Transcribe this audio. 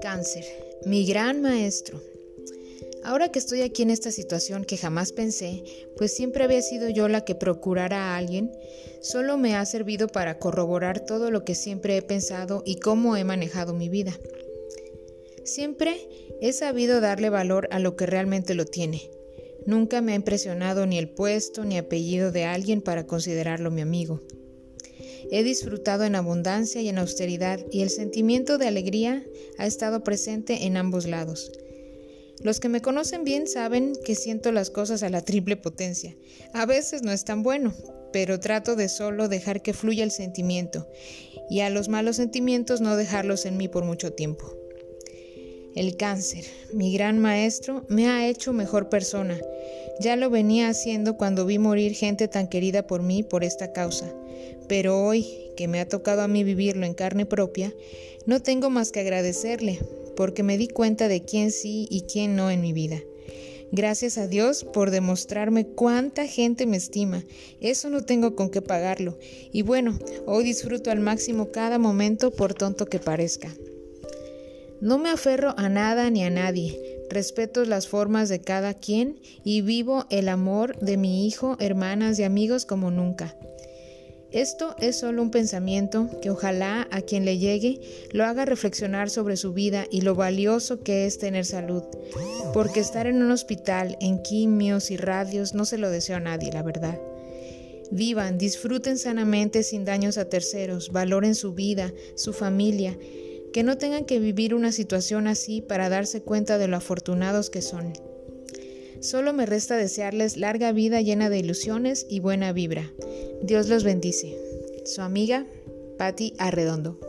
Cáncer, mi gran maestro. Ahora que estoy aquí en esta situación que jamás pensé, pues siempre había sido yo la que procurara a alguien, solo me ha servido para corroborar todo lo que siempre he pensado y cómo he manejado mi vida. Siempre he sabido darle valor a lo que realmente lo tiene. Nunca me ha impresionado ni el puesto ni apellido de alguien para considerarlo mi amigo. He disfrutado en abundancia y en austeridad y el sentimiento de alegría ha estado presente en ambos lados. Los que me conocen bien saben que siento las cosas a la triple potencia. A veces no es tan bueno, pero trato de solo dejar que fluya el sentimiento y a los malos sentimientos no dejarlos en mí por mucho tiempo. El cáncer, mi gran maestro, me ha hecho mejor persona. Ya lo venía haciendo cuando vi morir gente tan querida por mí por esta causa. Pero hoy, que me ha tocado a mí vivirlo en carne propia, no tengo más que agradecerle, porque me di cuenta de quién sí y quién no en mi vida. Gracias a Dios por demostrarme cuánta gente me estima. Eso no tengo con qué pagarlo. Y bueno, hoy disfruto al máximo cada momento por tonto que parezca. No me aferro a nada ni a nadie, respeto las formas de cada quien y vivo el amor de mi hijo, hermanas y amigos como nunca. Esto es solo un pensamiento que ojalá a quien le llegue lo haga reflexionar sobre su vida y lo valioso que es tener salud, porque estar en un hospital, en quimios y radios, no se lo deseo a nadie, la verdad. Vivan, disfruten sanamente sin daños a terceros, valoren su vida, su familia que no tengan que vivir una situación así para darse cuenta de lo afortunados que son. Solo me resta desearles larga vida llena de ilusiones y buena vibra. Dios los bendice. Su amiga, Patti Arredondo.